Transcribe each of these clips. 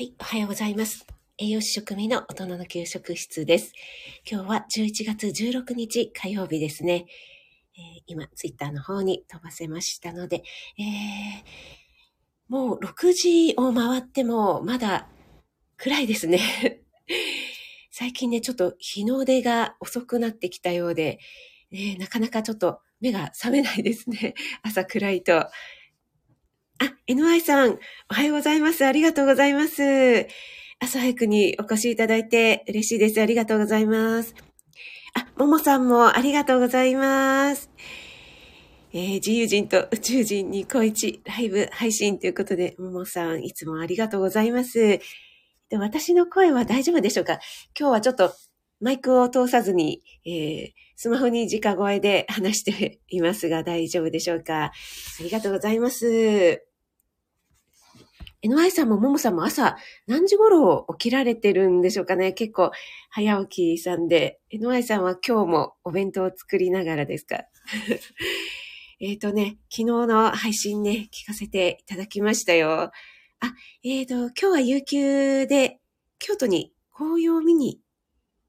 はい、おはようございます。栄養士食味の大人の給食室です。今日は11月16日火曜日ですね。えー、今、ツイッターの方に飛ばせましたので、えー、もう6時を回ってもまだ暗いですね。最近ね、ちょっと日の出が遅くなってきたようで、ね、なかなかちょっと目が覚めないですね。朝暗いと。あ、NY さん、おはようございます。ありがとうございます。朝早くにお越しいただいて嬉しいです。ありがとうございます。あ、ももさんもありがとうございます。えー、自由人と宇宙人に小一ライブ配信ということで、ももさんいつもありがとうございます。で私の声は大丈夫でしょうか？今日はちょっとマイクを通さずに、えー、スマホに直声で話していますが大丈夫でしょうか？ありがとうございます。NY さんもももさんも朝何時頃起きられてるんでしょうかね？結構早起きさんで。NY さんは今日もお弁当を作りながらですか？えっとね、昨日の配信ね、聞かせていただきましたよ。あ、えっ、ー、と、今日は有給で京都に紅葉を見に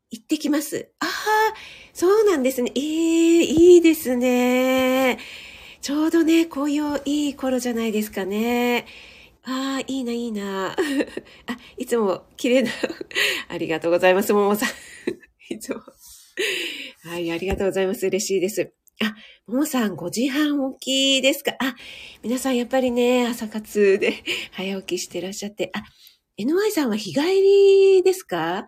行ってきます。ああ、そうなんですね。ええー、いいですね。ちょうどね、紅葉いい頃じゃないですかね。ああ、いいな、いいな。あ、いつも綺麗な。ありがとうございます、ももさん。いつも。はい、ありがとうございます。嬉しいです。あ、ももさん5時半起きですか？あ、皆さんやっぱりね、朝活で早起きしてらっしゃって。あ、NY さんは日帰りですか？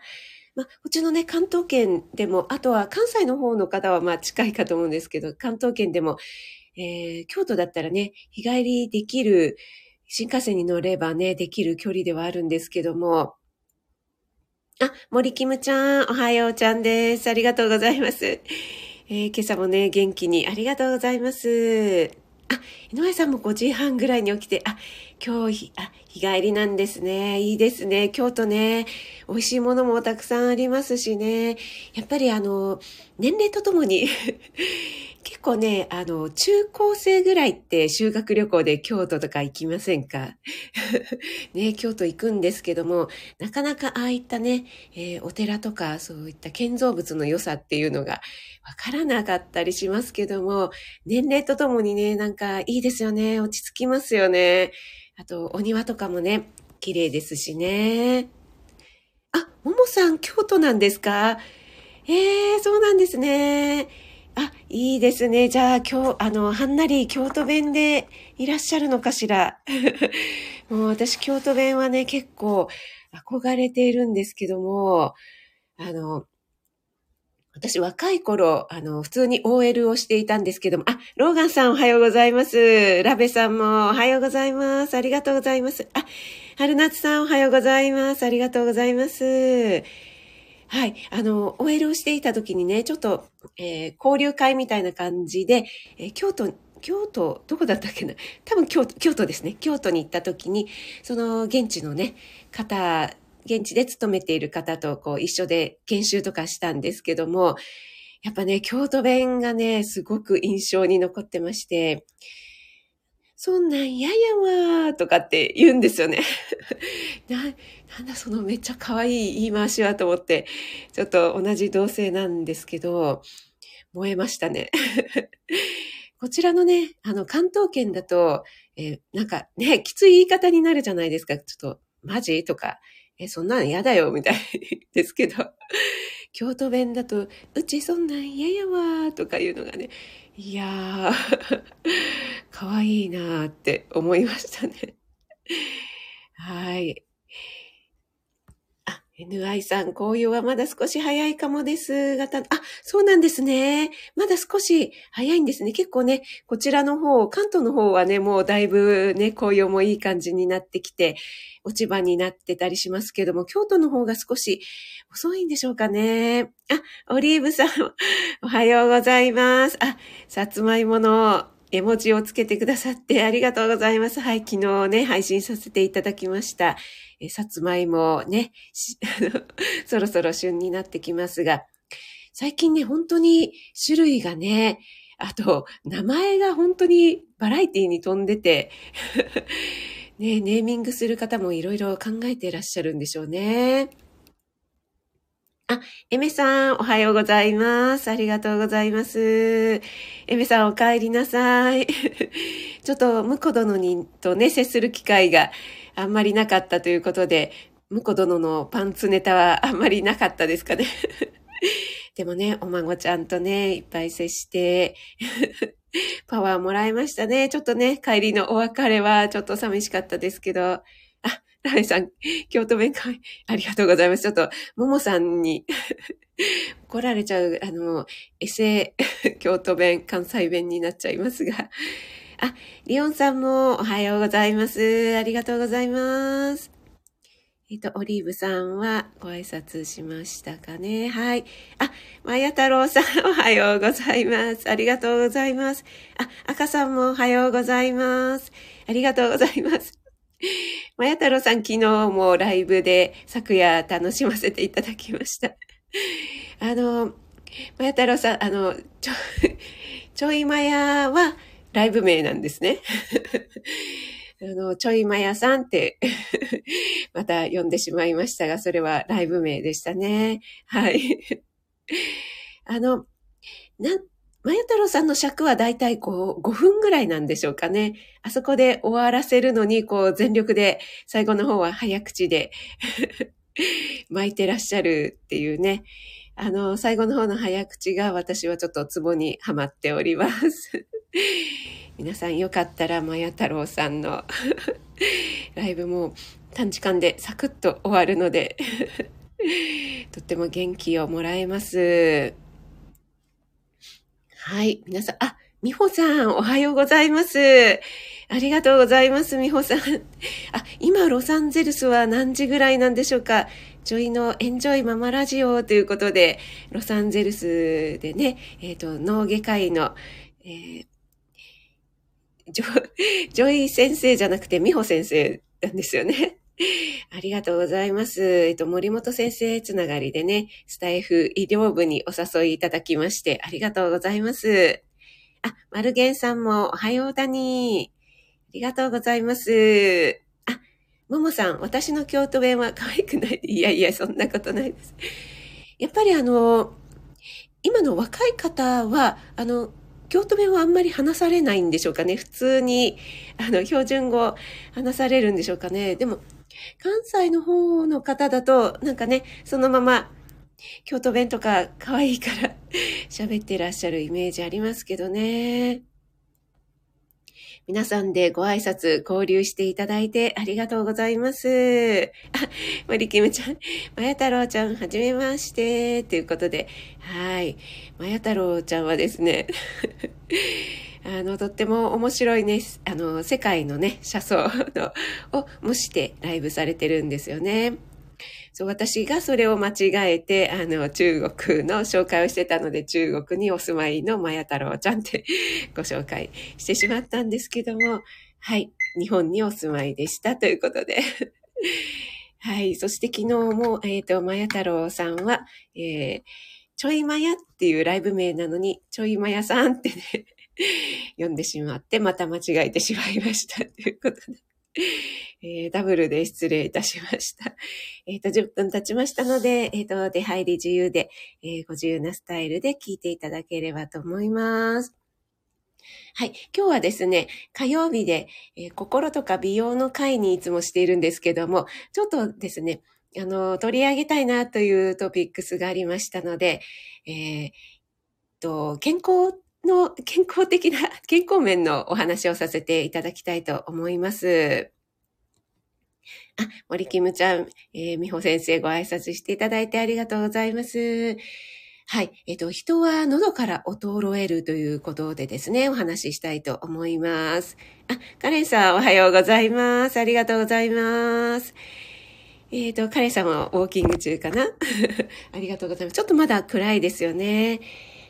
まあ、こっちのね、関東圏でも、あとは関西の方の方はまあ近いかと思うんですけど、関東圏でも、えー、京都だったらね、日帰りできる新幹線に乗ればね、できる距離ではあるんですけども、あ、森キムちゃん、おはようちゃんです。ありがとうございます。えー、今朝もね、元気にありがとうございます。あ、井上さんも5時半ぐらいに起きて、あ、今日、あ、日帰りなんですね。いいですね。京都ね、美味しいものもたくさんありますしね。やっぱりあの、年齢とともに 結構ね、あの、中高生ぐらいって修学旅行で京都とか行きませんか？ね、京都行くんですけども、なかなかああいったね、えー、お寺とかそういった建造物の良さっていうのがわからなかったりしますけども、年齢とともにね、なんかいいですよね。落ち着きますよね。あと、お庭とかもね、綺麗ですしね。あ、ももさん、京都なんですか？ええー、そうなんですね。あ、いいですね。じゃあ今日、あの、はんなり京都弁でいらっしゃるのかしら？もう私京都弁はね、結構憧れているんですけども、あの、私若い頃、あの、普通に OL をしていたんですけども、あ、ローガンさんおはようございます。ラベさんもおはようございます。ありがとうございます。あ、春夏さんおはようございます。ありがとうございます。はい。あの、OL をしていた時にね、ちょっと、えー、交流会みたいな感じで、えー、京都、京都、どこだったっけな？多分京都、京都ですね。京都に行った時に、その現地のね、方、現地で勤めている方とこう一緒で研修とかしたんですけども、やっぱね、京都弁がね、すごく印象に残ってまして、そんなん嫌やわーとかって言うんですよね。な、なんだそのめっちゃ可愛い言い回しはと思って、ちょっと同じ同性なんですけど、燃えましたね。こちらのね、あの、関東圏だと、えー、なんかね、きつい言い方になるじゃないですか。ちょっと、マジとか、え、そんなん嫌だよ、みたいですけど、京都弁だと、うちそんなん嫌やわ、とかいうのがね、いやー、かわいいなーって思いましたね。はい。あ、NI さん、紅葉はまだ少し早いかもです。がた、あ、そうなんですね。まだ少し早いんですね。結構ね、こちらの方、関東の方はね、もうだいぶね、紅葉もいい感じになってきて、落ち葉になってたりしますけども、京都の方が少し遅いんでしょうかね。あ、オリーブさん、おはようございます。あ、さつまいもの絵文字をつけてくださってありがとうございます。はい、昨日ね、配信させていただきました。えさつまいもね、そろそろ旬になってきますが、最近ね、本当に種類がね、あと、名前が本当にバラエティに飛んでて ね、ネーミングする方もいろいろ考えていらっしゃるんでしょうね。あ、エメさん、おはようございます。ありがとうございます。エメさん、お帰りなさい。ちょっと、ムコ殿にとね、接する機会があんまりなかったということで、ムコ殿のパンツネタはあんまりなかったですかね。でもね、お孫ちゃんとね、いっぱい接して、パワーもらいましたね。ちょっとね、帰りのお別れはちょっと寂しかったですけど、ラメさん、京都弁会、ありがとうございます。ちょっと、ももさんに 怒られちゃう、あの、エセ、京都弁、関西弁になっちゃいますが。あ、リオンさんもおはようございます。ありがとうございます。えっ、と、オリーブさんはご挨拶しましたかね。はい。あ、まや太郎さんおはようございます。ありがとうございます。あ、赤さんもおはようございます。ありがとうございます。まや太郎さん、昨日もライブで昨夜楽しませていただきました。あの、まや太郎さん、あの、ちょ、ちょいまやはライブ名なんですね。あの、ちょいまやさんってまた呼んでしまいましたが、それはライブ名でしたね。はい。あの、なん、まゆ太郎さんの尺はだいたいこう5分ぐらいなんでしょうかね。あそこで終わらせるのにこう全力で最後の方は早口で 巻いてらっしゃるっていうね。あの、最後の方の早口が私はちょっとツボにはまっております。皆さんよかったら、まや太郎さんの ライブも短時間でサクッと終わるのでとっても元気をもらえます。はい。皆さん、あ、みほさん、おはようございます。ありがとうございます、みほさん。あ、今、ロサンゼルスは何時ぐらいなんでしょうかジョイのエンジョイママラジオということで、ロサンゼルスでね、えっ、ー、と、脳外科医の、えー、ジョジョイ先生じゃなくて、みほ先生なんですよね。ありがとうございます。えっと、森本先生つながりでね、スタイフ医療部にお誘いいただきまして、ありがとうございます。あ、マルゲンさんもおはようだに。ありがとうございます。あ、ももさん、私の京都弁は可愛くないいやいや、そんなことないです。やっぱりあの、今の若い方は、あの、京都弁はあんまり話されないんでしょうかね。普通に、あの、標準語話されるんでしょうかね。でも、関西の方の方だと、なんかね、そのまま、京都弁とか可愛いから 喋ってらっしゃるイメージありますけどね。皆さんでご挨拶交流していただいてありがとうございます。あ、森キムちゃん、まや太郎ちゃん、はじめまして、ということで、はい。まや太郎ちゃんはですね、あの、とっても面白いね、あの、世界のね、車窓のを模してライブされてるんですよね。そう、私がそれを間違えて、あの、中国の紹介をしてたので、中国にお住まいのマヤ太郎ちゃんって ご紹介してしまったんですけども、はい、日本にお住まいでしたということで。はい、そして昨日も、えっ、ー、と、マヤ太郎さんは、えー、ちょいまやっていうライブ名なのに、ちょいまやさんってね、読んでしまって、また間違えてしまいました。ということで。えー、ダブルで失礼いたしました。えっ、ー、と、10分経ちましたので、えっ、ー、と、出入り自由で、えご自由なスタイルで聞いていただければと思います。はい。今日はですね、火曜日で、え心とか美容の会にいつもしているんですけども、ちょっとですね、あの、取り上げたいなというトピックスがありましたので、えー、と、健康の健康的な、健康面のお話をさせていただきたいと思います。あ、森キムちゃん、えー、美穂先生ご挨拶していただいてありがとうございます。はい。えっ、と、人は喉から衰えるということでですね、お話ししたいと思います。あ、カレンさんおはようございます。ありがとうございます。えっ、ー、と、カレンさんはウォーキング中かな？ありがとうございます。ちょっとまだ暗いですよね。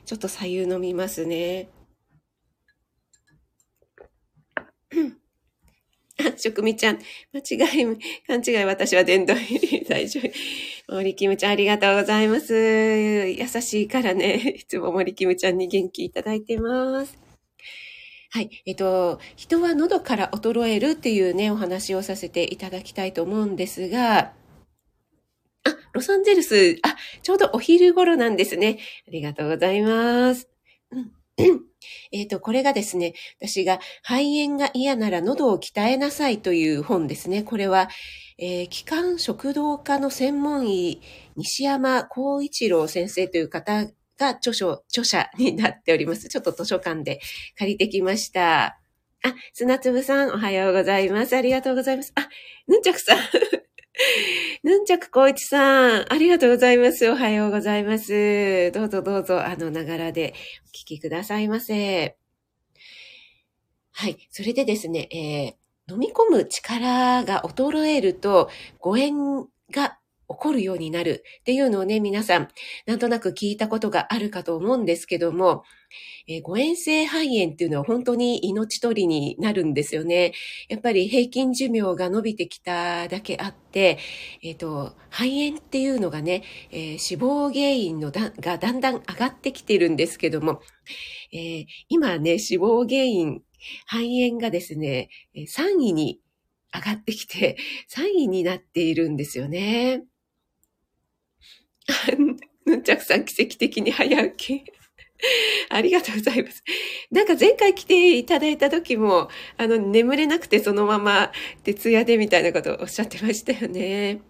ちょっと左右飲みますね。あ、食味ちゃん。間違い、勘違い、私は殿堂入り。大丈夫。森キムちゃん、ありがとうございます。優しいからね。いつも森キムちゃんに元気いただいてます。はい。えっと、人は喉から衰えるっていうね、お話をさせていただきたいと思うんですが、あ、ロサンゼルス、あ、ちょうどお昼頃なんですね。ありがとうございます。えっ、と、これがですね、私が肺炎が嫌なら喉を鍛えなさいという本ですね。これは、えー、気管食道科の専門医、西山光一郎先生という方が著書、著者になっております。ちょっと図書館で借りてきました。あ、砂粒さん、おはようございます。ありがとうございます。あ、ぬんちゃくさん。ヌンチャクコイチさん、ありがとうございます。おはようございます。どうぞどうぞ、あの、ながらでお聞きくださいませ。はい。それでですね、えー、飲み込む力が衰えると、誤嚥が起こるようになるっていうのをね、皆さん、なんとなく聞いたことがあるかと思うんですけども、えー、誤嚥性肺炎っていうのは本当に命取りになるんですよね。やっぱり平均寿命が伸びてきただけあって、えっ、ー、と、肺炎っていうのがね、えー、死亡原因のだがだんだん上がってきてるんですけども、えー、今ね、死亡原因、肺炎がですね、3位に上がってきて、3位になっているんですよね。ぬんちゃくさん奇跡的に早起き。ありがとうございます。なんか前回来ていただいた時も、あの、眠れなくてそのまま徹夜でみたいなことをおっしゃってましたよね。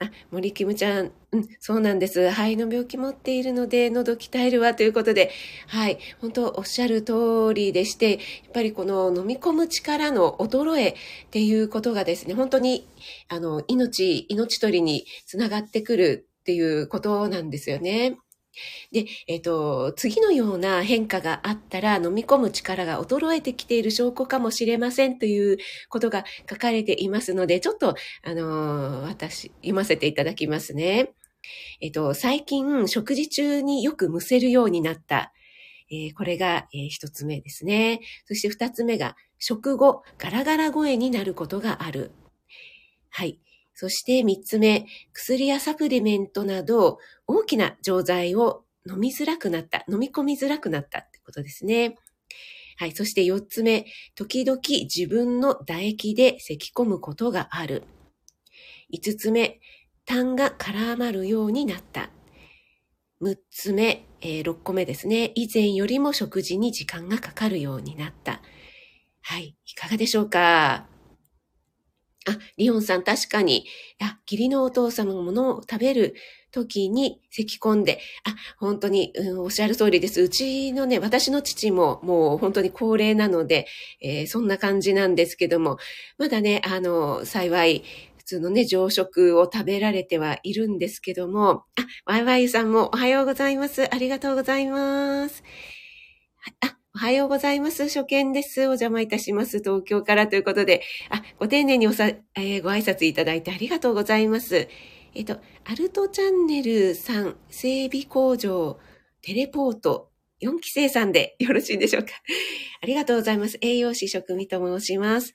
あ、森キムちゃん、うん、そうなんです。肺の病気持っているので、喉鍛えるわということで、はい、本当おっしゃる通りでして、やっぱりこの飲み込む力の衰えっていうことがですね、本当に、あの、命、命取りにつながってくるっていうことなんですよね。で、えっ、と、次のような変化があったら飲み込む力が衰えてきている証拠かもしれませんということが書かれていますので、ちょっと、あの私、読ませていただきますね。えっ、と、最近、食事中によくむせるようになった。え、これが、えー、一つ目ですね。そして二つ目が、食後、ガラガラ声になることがある。はい。そして三つ目、薬やサプリメントなど大きな錠剤を飲みづらくなった、飲み込みづらくなったってことですね。はい。そして四つ目、時々自分の唾液で咳き込むことがある。五つ目、痰が絡まるようになった。六つ目、えー、個目ですね。以前よりも食事に時間がかかるようになった。はい。いかがでしょうか？あ、リオンさん確かに、あ、義理のお父様のものを食べる時に咳込んで、あ、本当に、うん、おっしゃる通りです。うちのね、私の父ももう本当に高齢なので、えー、そんな感じなんですけども、まだね、あの、幸い、普通のね、朝食を食べられてはいるんですけども、あ、ワイワイさんもおはようございます。ありがとうございます。あ、おはようございます。初見です。お邪魔いたします。東京からということで、あ、ご丁寧におさ、えー、ご挨拶いただいてありがとうございます。えっ、ー、と、アルトチャンネルさん、整備工場、テレポート、4期生さんでよろしいでしょうか？ありがとうございます。栄養士職味と申します。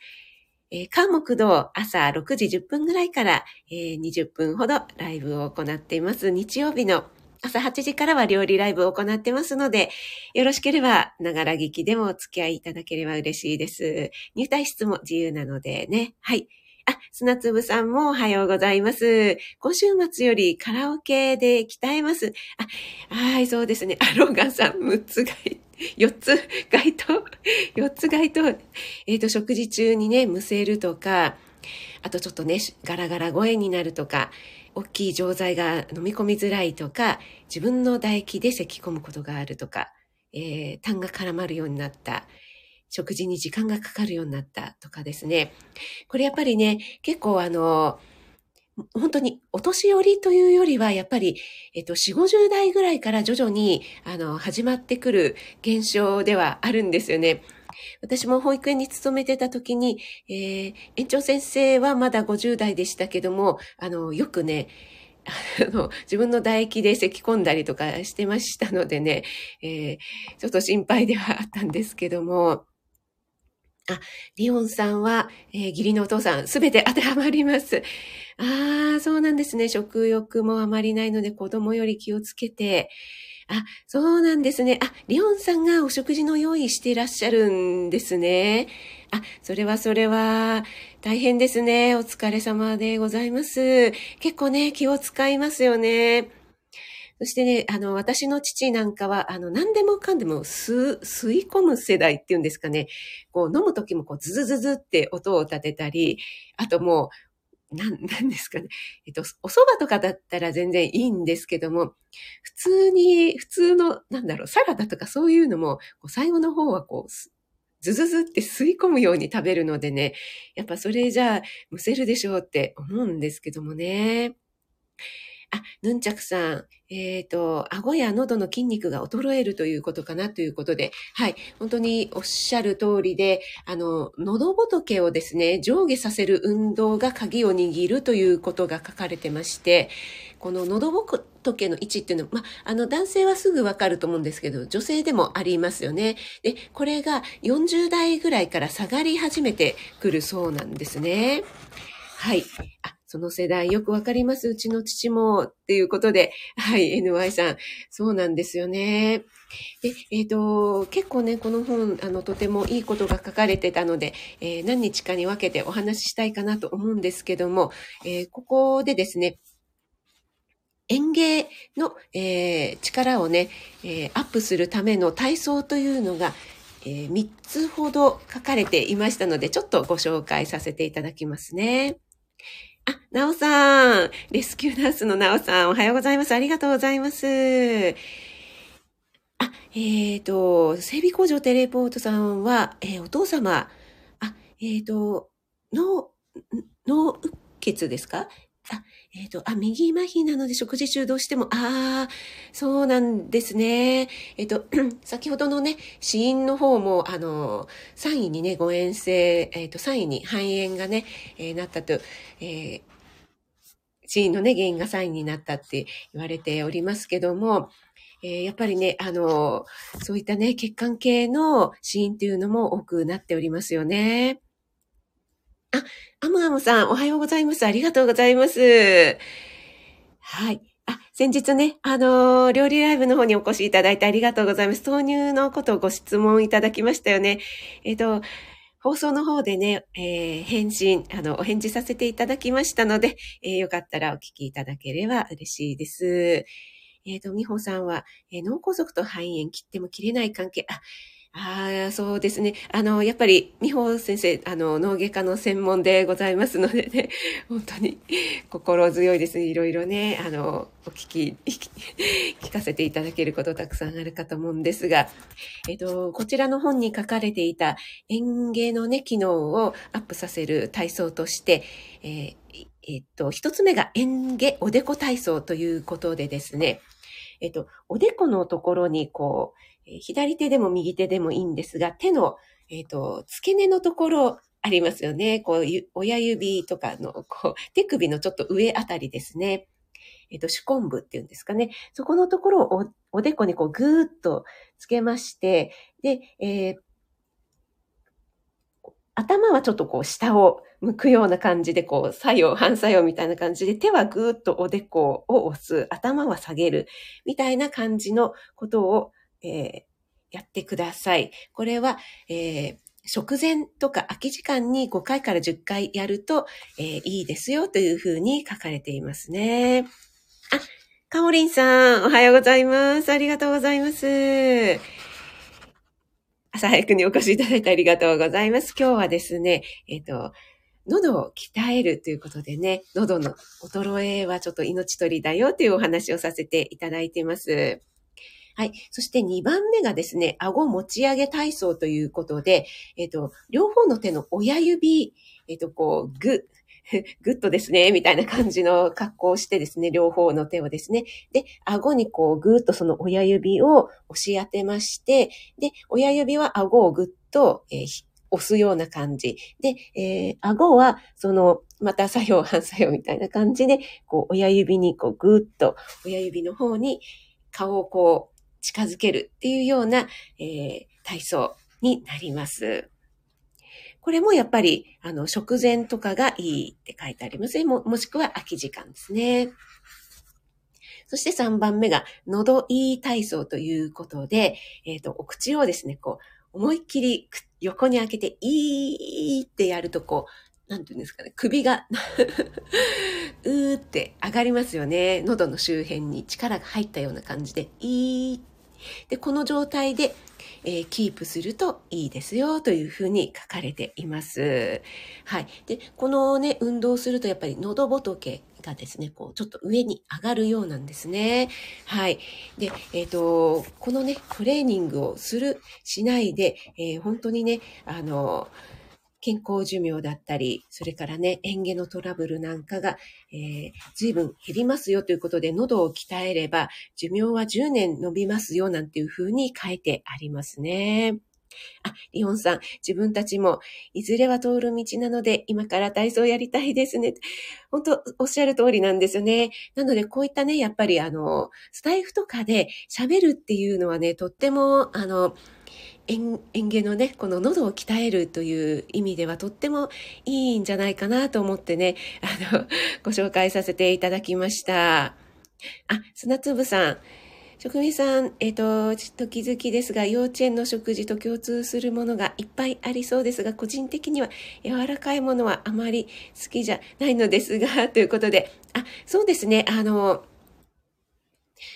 えー、関木道朝6時10分ぐらいから、えー、20分ほどライブを行っています。日曜日の朝8時からは料理ライブを行ってますので、よろしければ、ながら聞きでもお付き合いいただければ嬉しいです。入退室も自由なのでね。はい。あ、砂粒さんもおはようございます。今週末よりカラオケで鍛えます。あ、はい、そうですね。あ、ロガさん、6つ街、4つ街頭、4つ街頭。えっ、ー、と、食事中にね、むせるとか、あとちょっとね、ガラガラ声になるとか、大きい錠剤が飲み込みづらいとか、自分の唾液で咳き込むことがあるとか、えー、痰が絡まるようになった、食事に時間がかかるようになったとかですね。これやっぱりね、結構あの、本当にお年寄りというよりは、やっぱり、えっと、4、50代ぐらいから徐々に、あの、始まってくる現象ではあるんですよね。私も保育園に勤めてた時に、えー、園長先生はまだ50代でしたけども、あの、よくね、あの、自分の唾液で咳込んだりとかしてましたのでね、えー、ちょっと心配ではあったんですけども、あ、リオンさんは、えー、義理のお父さん、すべて当てはまります。ああ、そうなんですね。食欲もあまりないので子供より気をつけて、あ、そうなんですね。あ、リオンさんがお食事の用意していらっしゃるんですね。あ、それはそれは、大変ですね。お疲れ様でございます。結構ね、気を使いますよね。そしてね、あの、私の父なんかは、あの、何でもかんでも吸、吸い込む世代っていうんですかね。こう、飲むときもこう、ズズズズって音を立てたり、あともう、なん、なんですかね。えっと、お蕎麦とかだったら全然いいんですけども、普通に、普通の、なんだろう、サラダとかそういうのも、こう最後の方はこう、ズズズって吸い込むように食べるのでね、やっぱそれじゃあ、むせるでしょうって思うんですけどもね。あ、ヌンチャクさん、えっ、ー、と、顎や喉の筋肉が衰えるということかなということで、はい、本当におっしゃる通りで、あの、喉仏をですね、上下させる運動が鍵を握るということが書かれてまして、この喉仏の位置っていうのは、まあ、の、男性はすぐわかると思うんですけど、女性でもありますよね。で、これが40代ぐらいから下がり始めてくるそうなんですね。はい。あその世代よくわかります。うちの父も。っていうことで、はい、NY さん。そうなんですよね。で、えっ、ー、と、結構ね、この本、あの、とてもいいことが書かれてたので、えー、何日かに分けてお話ししたいかなと思うんですけども、えー、ここでですね、園芸の、え力をね、えアップするための体操というのが、え3つほど書かれていましたので、ちょっとご紹介させていただきますね。あ、なおさん。レスキューナースのなおさん。おはようございます。ありがとうございます。あ、えっ、ー、と、整備工場テレポートさんは、えー、お父様、あ、えっ、ー、と、脳、脳血ですか？あ、えっ、ー、と、あ、右麻痺なので食事中どうしても、ああ、そうなんですね。えっ、ー、と、先ほどのね、死因の方も、あの、3位にね、誤嚥性、えっ、ー、と、3位に肺炎がね、えなったと、えー、死因のね、原因が3位になったって言われておりますけども、え、やっぱりね、あの、そういったね、血管系の死因っていうのも多くなっておりますよね。あ、アムアムさん、おはようございます。ありがとうございます。はい。あ、先日ね、あのー、料理ライブの方にお越しいただいてありがとうございます。豆乳のことをご質問いただきましたよね。えっ、ー、と、放送の方でね、えー、返信、あの、お返事させていただきましたので、えー、よかったらお聞きいただければ嬉しいです。えっ、ー、と、みほさんは、え脳梗塞と肺炎切っても切れない関係、あ、ああ、そうですね。あの、やっぱり、美穂先生、あの、脳外科の専門でございますのでね、本当に心強いですね。いろいろね、あの、お聞き、聞かせていただけることたくさんあるかと思うんですが、えっと、こちらの本に書かれていた園芸のね、機能をアップさせる体操として、えー、えっと、一つ目が園芸おでこ体操ということでですね、えっと、おでこのところにこう、左手でも右手でもいいんですが、手の、えっ、ー、と、付け根のところありますよね。こう、親指とかの、こう、手首のちょっと上あたりですね。えっ、ー、と、手根部っていうんですかね。そこのところをおおでこにこうぐーっとつけまして、で、えー、頭はちょっとこう下を向くような感じで、こう、作用、反作用みたいな感じで、手はぐーっとおでこを押す、頭は下げる、みたいな感じのことをえー、やってください。これは、えー、食前とか空き時間に5回から10回やると、えー、いいですよというふうに書かれていますね。あ、かおりんさん、おはようございます。ありがとうございます。朝早くにお越しいただいてありがとうございます。今日はですね、えっ、ー、と、喉を鍛えるということでね、喉の衰えはちょっと命取りだよというお話をさせていただいています。はい。そして2番目がですね、顎持ち上げ体操ということで、えっ、と、両方の手の親指、えっ、と、こう、ぐ、ぐっとですね、みたいな感じの格好をしてですね、両方の手をですね。で、顎にこう、ぐーっとその親指を押し当てまして、で、親指は顎をぐっと、えー、押すような感じ。で、えー、顎は、その、また作用、反作用みたいな感じで、こう、親指にこう、ぐーっと、親指の方に顔をこう、近づけるっていうような、えー、体操になります。これもやっぱり、あの、食前とかがいいって書いてありますね。も、もしくは空き時間ですね。そして3番目が、喉いい体操ということで、えっ、ー、と、お口をですね、こう、思いっきり横に開けて、いーってやると、こう、なんていうんですかね、首が うーって上がりますよね。喉の周辺に力が入ったような感じで、いー。で、この状態で、えー、キープするといいですよというふうに書かれています。はい。で、このね、運動するとやっぱり喉仏がですね、こう、ちょっと上に上がるようなんですね。はい。で、えっ、ー、と、このね、トレーニングをする、しないで、えー、本当にね、あの、健康寿命だったり、それからね、嚥下のトラブルなんかが、えー、随分減りますよということで、喉を鍛えれば、寿命は10年伸びますよ、なんていうふうに書いてありますね。あ、リオンさん、自分たちも、いずれは通る道なので、今から体操やりたいですね。本当、おっしゃる通りなんですよね。なので、こういったね、やっぱりあの、スタイフとかで喋るっていうのはね、とっても、あの、園芸のね、この喉を鍛えるという意味ではとってもいいんじゃないかなと思ってね、あの、ご紹介させていただきました。あ、砂粒さん。職人さん、えっ、ー、と、ちょっと気づきですが、幼稚園の食事と共通するものがいっぱいありそうですが、個人的には柔らかいものはあまり好きじゃないのですが、ということで、あ、そうですね、あの、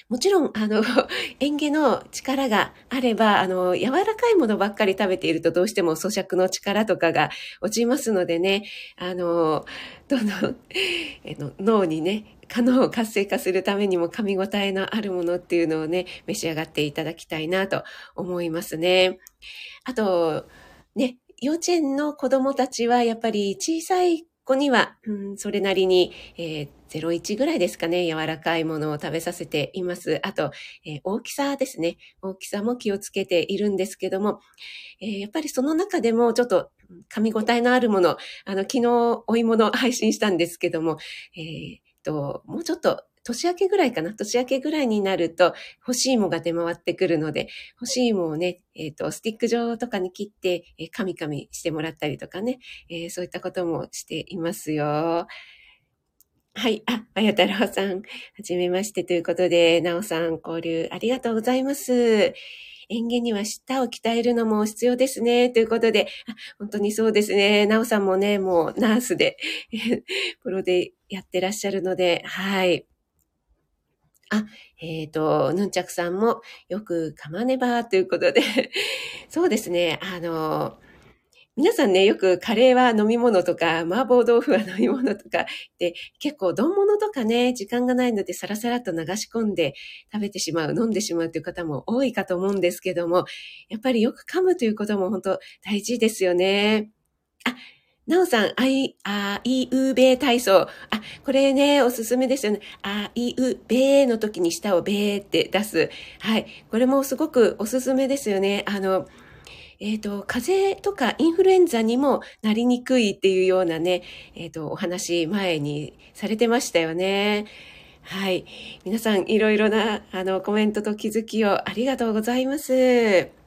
もちろん、あの、園芸の力があれば、あの、柔らかいものばっかり食べているとどうしても咀嚼の力とかが落ちますのでね、あの、どんどん、えの脳にね、可能を活性化するためにも噛み応えのあるものっていうのをね、召し上がっていただきたいなと思いますね。あと、ね、幼稚園の子供たちはやっぱり小さい子には、うん、それなりに、えー、01ぐらいですかね、柔らかいものを食べさせています。あと、えー、大きさですね。大きさも気をつけているんですけども、えー、やっぱりその中でもちょっと噛み応えのあるもの、あの、昨日お芋の配信したんですけども、えー、と、もうちょっと年明けぐらいかな？年明けぐらいになると、干しい芋が出回ってくるので、干しい芋をね、えっ、ー、と、スティック状とかに切って、えー、カミカミしてもらったりとかね、えー、そういったこともしていますよ。はい。あ、あや太郎さん、はじめましてということで、なおさん、交流ありがとうございます。園芸には舌を鍛えるのも必要ですね。ということで、本当にそうですね。なおさんもね、もうナースで、プロでやってらっしゃるので、はい。あ、えっ、ー、と、ヌンチャクさんもよく噛まねばということで、そうですね、あの、皆さんね、よくカレーは飲み物とか、麻婆豆腐は飲み物とかで、結構丼物とかね、時間がないのでサラサラと流し込んで食べてしまう、飲んでしまうという方も多いかと思うんですけども、やっぱりよく噛むということも本当大事ですよね。あ、なおさん、あい、あいうべ体操。あ、これね、おすすめですよね。あいうべの時に舌をべって出す。はい。これもすごくおすすめですよね。あの、えっ、ー、と、風邪とかインフルエンザにもなりにくいっていうようなね、えっ、ー、と、お話前にされてましたよね。はい。皆さん、いろいろな、あの、コメントと気づきをありがとうございます。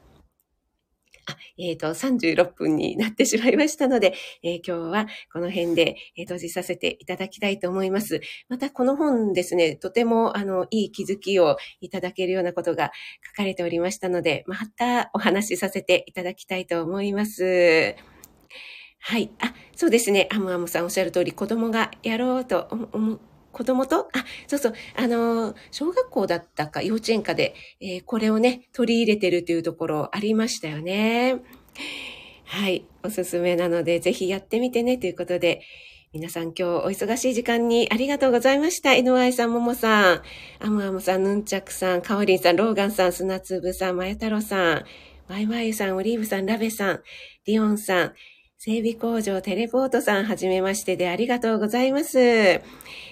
あ、えっ、ー、と、36分になってしまいましたので、えー、今日はこの辺で、えー、閉じさせていただきたいと思います。またこの本ですね、とてもあの、いい気づきをいただけるようなことが書かれておりましたので、またお話しさせていただきたいと思います。はい。あ、そうですね。アムアムさんおっしゃる通り、子供がやろうと思う、子供と、あ、そうそう、あの、小学校だったか幼稚園かで、えー、これをね、取り入れてるというところありましたよね。はい、おすすめなので、ぜひやってみてね、ということで、皆さん今日お忙しい時間にありがとうございました。NY さん、ももさん、アムアムさん、ヌンチャクさん、カオリンさん、ローガンさん、砂粒さん、マヤ太郎さん、ワイワイさん、オリーブさん、ラベさん、リオンさん、整備工場テレポートさん、はじめましてでありがとうございます。えっ、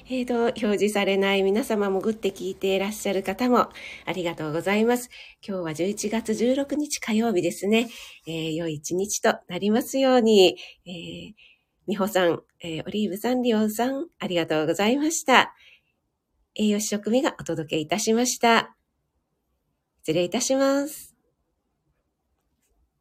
ー、と、表示されない皆様もぐって聞いていらっしゃる方もありがとうございます。今日は11月16日火曜日ですね。えー、良い一日となりますように、えー、みほさん、えー、オリーブさん、リオンさん、ありがとうございました。栄養士食味がお届けいたしました。失礼いたします。